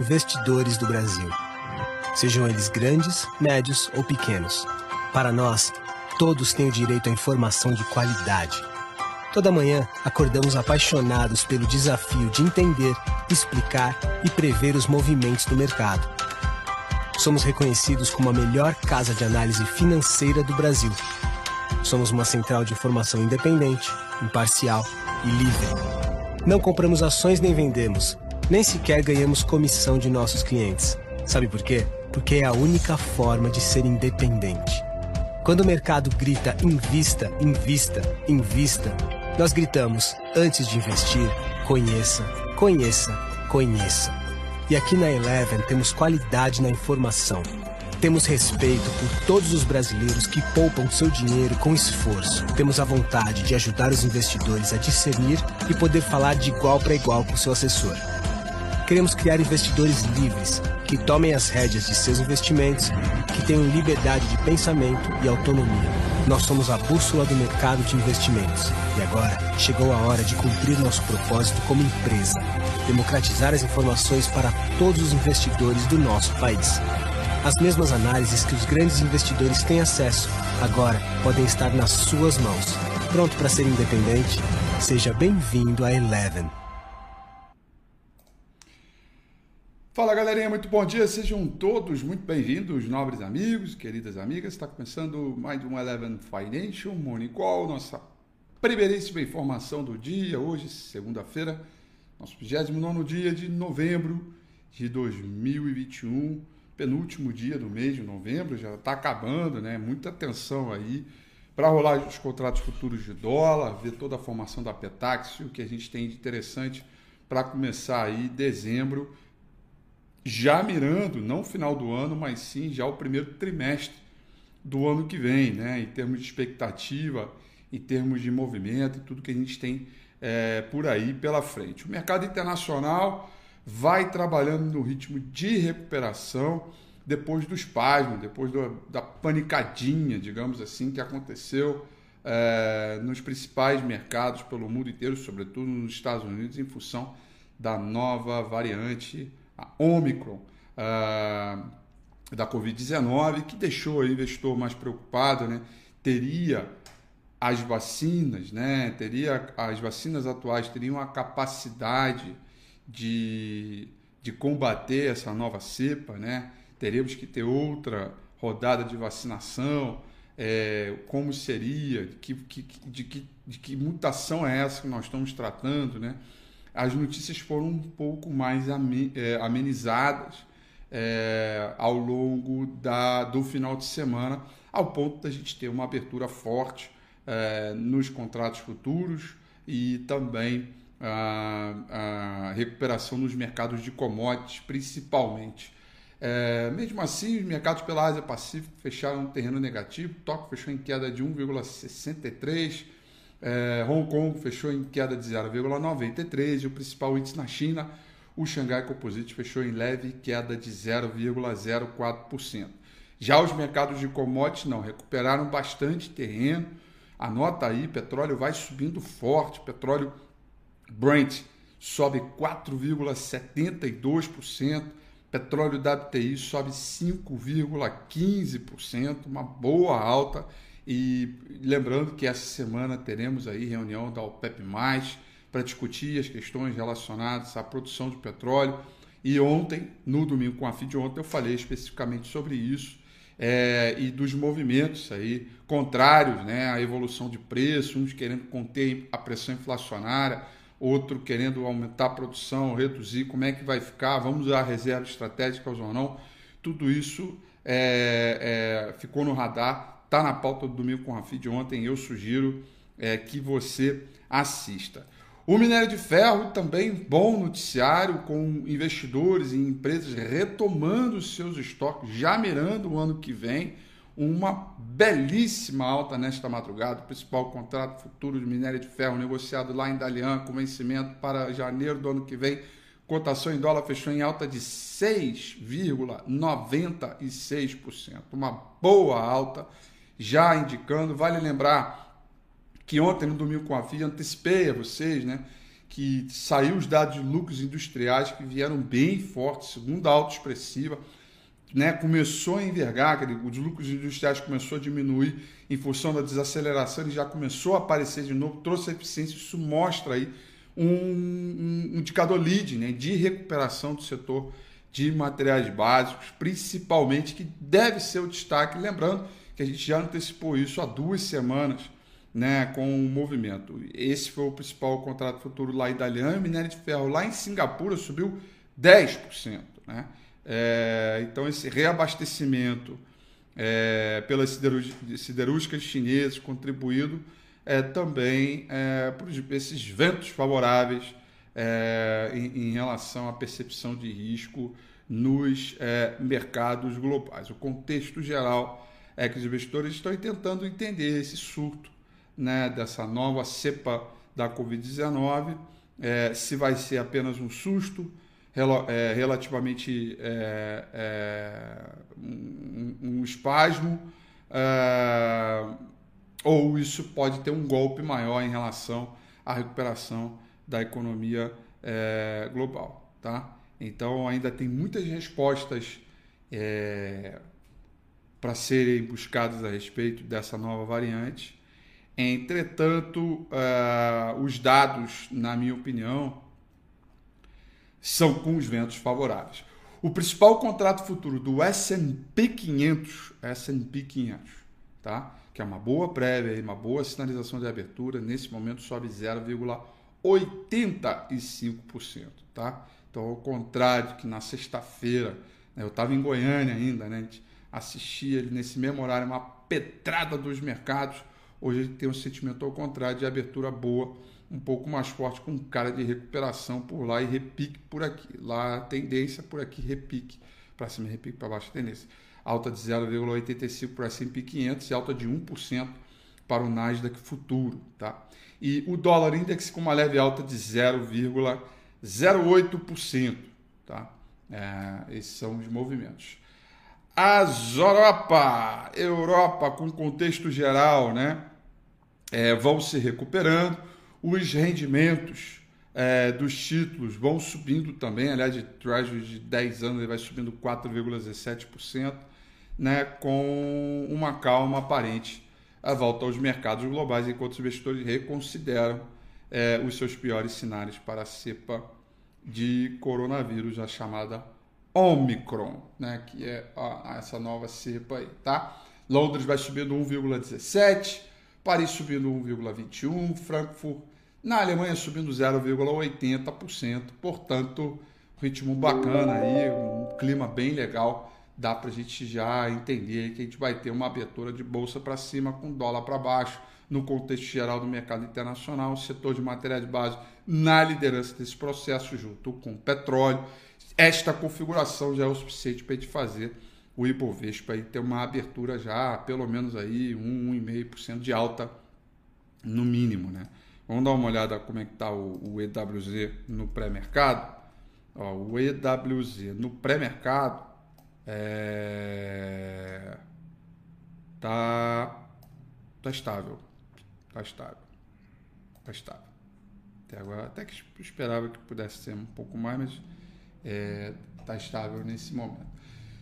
investidores do Brasil. Sejam eles grandes, médios ou pequenos. Para nós, todos têm o direito à informação de qualidade. Toda manhã, acordamos apaixonados pelo desafio de entender, explicar e prever os movimentos do mercado. Somos reconhecidos como a melhor casa de análise financeira do Brasil. Somos uma central de informação independente, imparcial e livre. Não compramos ações nem vendemos, nem sequer ganhamos comissão de nossos clientes. Sabe por quê? Porque é a única forma de ser independente. Quando o mercado grita invista, invista, invista, nós gritamos antes de investir, conheça, conheça, conheça. E aqui na Eleven temos qualidade na informação. Temos respeito por todos os brasileiros que poupam seu dinheiro com esforço. Temos a vontade de ajudar os investidores a discernir e poder falar de igual para igual com seu assessor. Queremos criar investidores livres, que tomem as rédeas de seus investimentos, que tenham liberdade de pensamento e autonomia. Nós somos a bússola do mercado de investimentos. E agora chegou a hora de cumprir nosso propósito como empresa: democratizar as informações para todos os investidores do nosso país. As mesmas análises que os grandes investidores têm acesso, agora podem estar nas suas mãos. Pronto para ser independente? Seja bem-vindo a Eleven. Fala galerinha, muito bom dia, sejam todos muito bem-vindos, nobres amigos, queridas amigas. Está começando mais um Eleven Financial Morning Call, nossa primeiríssima informação do dia, hoje, segunda-feira, nosso 29 dia de novembro de 2021, penúltimo dia do mês de novembro, já está acabando, né? Muita atenção aí para rolar os contratos futuros de dólar, ver toda a formação da Petax, o que a gente tem de interessante para começar aí dezembro já mirando, não o final do ano, mas sim já o primeiro trimestre do ano que vem, né? em termos de expectativa, em termos de movimento tudo que a gente tem é, por aí pela frente. O mercado internacional vai trabalhando no ritmo de recuperação depois dos pasmos, depois do, da panicadinha, digamos assim, que aconteceu é, nos principais mercados pelo mundo inteiro, sobretudo nos Estados Unidos, em função da nova variante a Omicron uh, da Covid-19, que deixou o investidor mais preocupado, né? teria as vacinas, né? teria as vacinas atuais teriam a capacidade de, de combater essa nova cepa, né? teremos que ter outra rodada de vacinação, é, como seria, que, que, de, que, de que mutação é essa que nós estamos tratando, né? As notícias foram um pouco mais é, amenizadas é, ao longo da, do final de semana, ao ponto da gente ter uma abertura forte é, nos contratos futuros e também a, a, recuperação nos mercados de commodities, principalmente. É, mesmo assim, os mercados pela Ásia Pacífico fecharam no terreno negativo. Tóquio fechou em queda de 1,63%. É, Hong Kong fechou em queda de 0,93 e o principal índice na China, o Xangai Composite, fechou em leve queda de 0,04%. Já os mercados de commodities não, recuperaram bastante terreno. Anota aí, petróleo vai subindo forte, petróleo Brent sobe 4,72%, petróleo WTI sobe 5,15%, uma boa alta e lembrando que essa semana teremos aí reunião da OPEP+, para discutir as questões relacionadas à produção de petróleo. E ontem, no domingo com a FID ontem, eu falei especificamente sobre isso é, e dos movimentos aí contrários né, à evolução de preço, uns querendo conter a pressão inflacionária, outro querendo aumentar a produção, reduzir, como é que vai ficar, vamos usar reservas estratégicas ou não. Tudo isso é, é, ficou no radar Está na pauta do Domingo com Rafi de ontem. Eu sugiro é, que você assista. O minério de ferro também bom noticiário com investidores e empresas retomando seus estoques, já mirando o ano que vem. Uma belíssima alta nesta madrugada. O principal contrato futuro de minério de ferro negociado lá em Dalian com vencimento para janeiro do ano que vem. Cotação em dólar fechou em alta de 6,96%. Uma boa alta já indicando. Vale lembrar que ontem, no domingo com a FIA, antecipei a vocês, né? que saiu os dados de lucros industriais que vieram bem fortes, segunda alta expressiva, né, começou a envergar, os lucros industriais começou a diminuir em função da desaceleração, ele já começou a aparecer de novo, trouxe eficiência, isso mostra aí um, um, indicador lead né, de recuperação do setor de materiais básicos, principalmente, que deve ser o destaque, lembrando que a gente já antecipou isso há duas semanas, né, com o movimento. Esse foi o principal contrato futuro lá em Dalian, minério de ferro lá em Singapura subiu 10%, né? É, então, esse reabastecimento é, pelas siderúrgicas chinesas contribuído é, também é, por esses ventos favoráveis é, em, em, relação à percepção de risco nos é, mercados globais. O contexto geral é que os investidores estão tentando entender esse surto né, dessa nova cepa da Covid-19, é, se vai ser apenas um susto, é, relativamente é, é, um, um, espasmo, é, ou isso pode ter um golpe maior em relação à recuperação da economia é, global. Tá? Então, ainda tem muitas respostas para serem buscadas a respeito dessa nova variante. Entretanto, os dados, na minha opinião, são com os ventos favoráveis. O principal contrato futuro do S&P 500, S&P 500, tá? Que é uma boa prévia, uma boa sinalização de abertura, nesse momento sobe 0,85%, tá? Então, ao contrário que na sexta-feira, né, eu estava em Goiânia ainda, né? A gente assistia ele nesse mesmo horário, uma petrada dos mercados. Hoje ele tem um sentimento ao contrário de abertura boa um pouco mais forte com cara de recuperação por lá e repique por aqui. Lá tendência por aqui, repique para cima, repique para baixo, tendência. Alta de 0,85 para o S&P 500 e alta de 1% para o Nasdaq futuro, tá? E o dólar index com uma leve alta de 0,08%, tá? É, esses são os movimentos. As Europa, Europa com contexto geral, né? É, vão se recuperando os rendimentos é, dos títulos vão subindo também, aliás, de Treasury de 10 anos ele vai subindo 4,17%, né, com uma calma aparente à volta aos mercados globais, enquanto os investidores reconsideram é, os seus piores cenários para a cepa de coronavírus, a chamada Omicron, né, que é essa nova cepa aí, tá? Londres vai subindo 1,17%, Paris subindo 1,21%, Frankfurt na Alemanha subindo 0,80%, portanto, ritmo bacana aí, um clima bem legal, dá para a gente já entender que a gente vai ter uma abertura de bolsa para cima com dólar para baixo, no contexto geral do mercado internacional, o setor de materiais básicos na liderança desse processo, junto com o petróleo. Esta configuração já é o suficiente para a gente fazer o Ibovespa aí ter uma abertura já, pelo menos aí 1, 1,5% de alta no mínimo, né? Vamos dar uma olhada como é que está o, o EWZ no pré-mercado. O EWZ no pré-mercado é... tá, tá estável. Tá estável. Tá estável. Até agora, até que esperava que pudesse ser um pouco mais, mas é, tá estável nesse momento.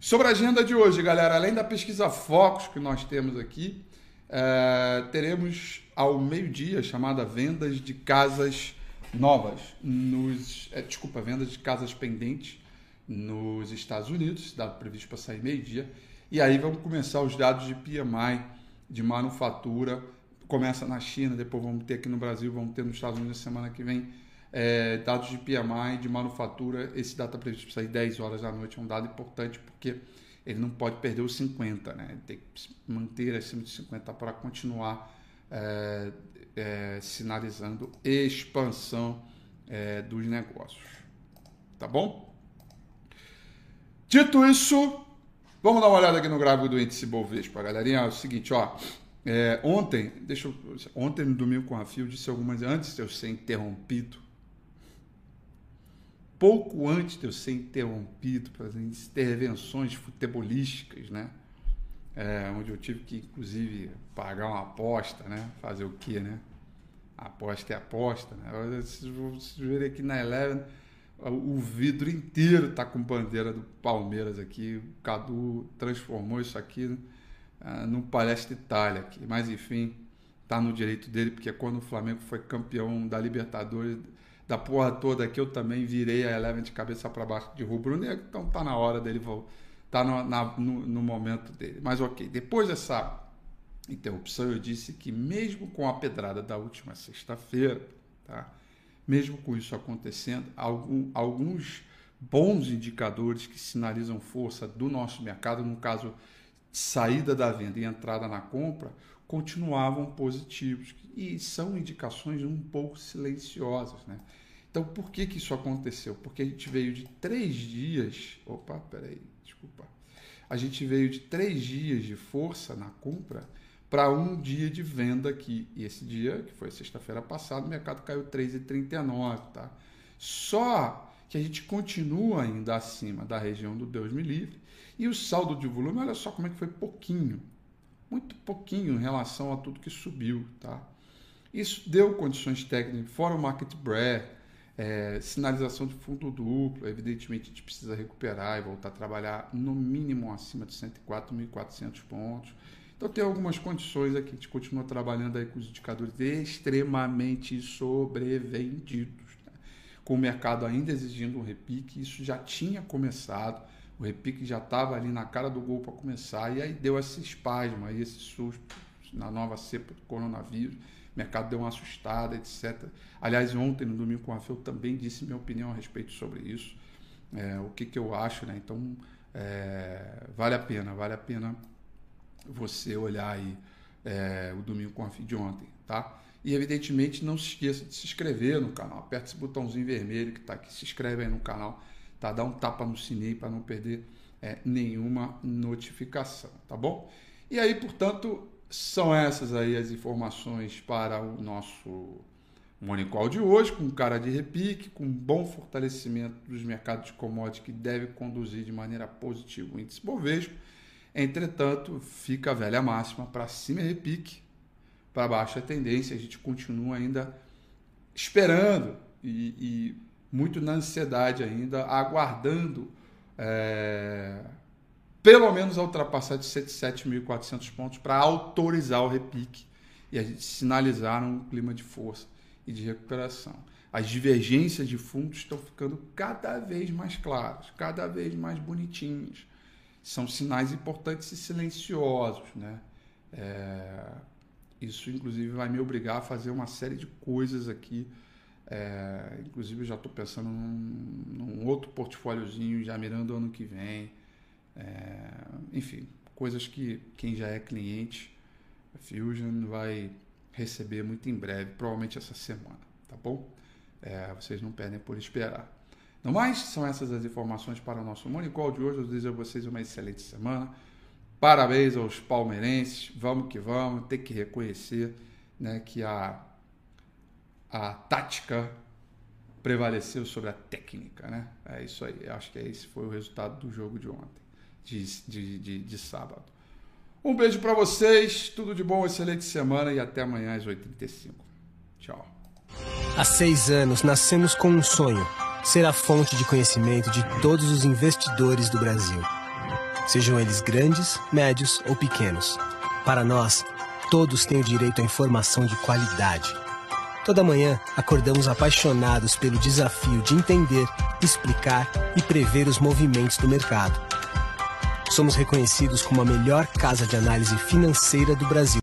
Sobre a agenda de hoje, galera, além da pesquisa Focus que nós temos aqui, é, teremos ao meio-dia chamada vendas de casas novas nos, é, desculpa, vendas de casas pendentes nos Estados Unidos, dado previsto para sair meio-dia, e aí vamos começar os dados de PMI de manufatura, começa na China, depois vamos ter aqui no Brasil, vamos ter nos Estados Unidos semana que vem é, dados de PMI, de manufatura, esse está previsto para sair 10 horas da noite, é um dado importante porque ele não pode perder os 50, né? Ele tem que manter acima de 50 para continuar é, é, sinalizando expansão é, dos negócios. Tá bom? Dito isso, vamos dar uma olhada aqui no gráfico do índice Bovespa, galerinha. É o seguinte, ó. É, ontem, deixa eu, ontem no domingo com a Fio disse algumas antes de eu ser interrompido pouco antes de eu ser interrompido fazendo intervenções futebolísticas, né? É, onde eu tive que, inclusive, pagar uma aposta, né? Fazer o quê, né? aposta é aposta. Né? Vocês verem aqui na Eleven, o vidro inteiro está com bandeira do Palmeiras aqui. O Cadu transformou isso aqui uh, num Palestra Itália aqui. Mas enfim, tá no direito dele, porque quando o Flamengo foi campeão da Libertadores, da porra toda aqui, eu também virei a Eleven de cabeça para baixo de rubro-negro, então tá na hora dele voltar. Tá no, na, no, no momento dele. Mas ok, depois dessa interrupção, eu disse que mesmo com a pedrada da última sexta-feira, tá? mesmo com isso acontecendo, algum, alguns bons indicadores que sinalizam força do nosso mercado, no caso, saída da venda e entrada na compra, continuavam positivos. E são indicações um pouco silenciosas. Né? Então, por que, que isso aconteceu? Porque a gente veio de três dias. Opa, peraí, desculpa. A gente veio de três dias de força na compra para um dia de venda aqui. E esse dia, que foi sexta-feira passada, o mercado caiu 3,39, tá? Só que a gente continua ainda acima da região do Deus me livre. E o saldo de volume, olha só como é que foi pouquinho. Muito pouquinho em relação a tudo que subiu, tá? Isso deu condições técnicas, fora o market break, é, sinalização de fundo duplo, evidentemente a gente precisa recuperar e voltar a trabalhar no mínimo acima de 104.400 pontos. Então tem algumas condições aqui, a gente continua trabalhando aí com os indicadores extremamente sobrevendidos, né? com o mercado ainda exigindo um repique, isso já tinha começado, o repique já estava ali na cara do gol para começar, e aí deu esse espasmo, aí esse susto na nova cepa do coronavírus, o mercado deu uma assustada, etc. Aliás, ontem, no domingo com a Rafael, também disse minha opinião a respeito sobre isso, é, o que, que eu acho, né? Então, é, vale a pena, vale a pena você olhar aí é, o Domingo com a Fim de ontem, tá? E evidentemente não se esqueça de se inscrever no canal. Aperta esse botãozinho vermelho que está aqui, se inscreve aí no canal, tá? Dá um tapa no sininho para não perder é, nenhuma notificação, tá bom? E aí, portanto, são essas aí as informações para o nosso Monicol de hoje, com cara de repique, com bom fortalecimento dos mercados de commodities que deve conduzir de maneira positiva o índice Bovespa Entretanto, fica a velha máxima para cima é repique, para baixo é tendência. A gente continua ainda esperando e, e muito na ansiedade ainda, aguardando é, pelo menos a ultrapassar de 7.400 pontos para autorizar o repique e a gente sinalizar um clima de força e de recuperação. As divergências de fundos estão ficando cada vez mais claras, cada vez mais bonitinhas são sinais importantes e silenciosos, né? É, isso, inclusive, vai me obrigar a fazer uma série de coisas aqui. É, inclusive, já estou pensando num, num, outro portfóliozinho, já mirando o ano que vem. É, enfim, coisas que quem já é cliente, Fusion vai receber muito em breve, provavelmente essa semana, tá bom? É, vocês não perdem por esperar. No mais, são essas as informações para o nosso Monicol de hoje. Eu desejo a vocês uma excelente semana. Parabéns aos palmeirenses. Vamos que vamos. Tem que reconhecer né, que a, a tática prevaleceu sobre a técnica. Né? É isso aí. Acho que esse foi o resultado do jogo de ontem, de, de, de, de sábado. Um beijo para vocês. Tudo de bom, excelente semana e até amanhã às 8h35. Tchau. Há seis anos nascemos com um sonho ser a fonte de conhecimento de todos os investidores do Brasil. Sejam eles grandes, médios ou pequenos. Para nós, todos têm o direito à informação de qualidade. Toda manhã, acordamos apaixonados pelo desafio de entender, explicar e prever os movimentos do mercado. Somos reconhecidos como a melhor casa de análise financeira do Brasil.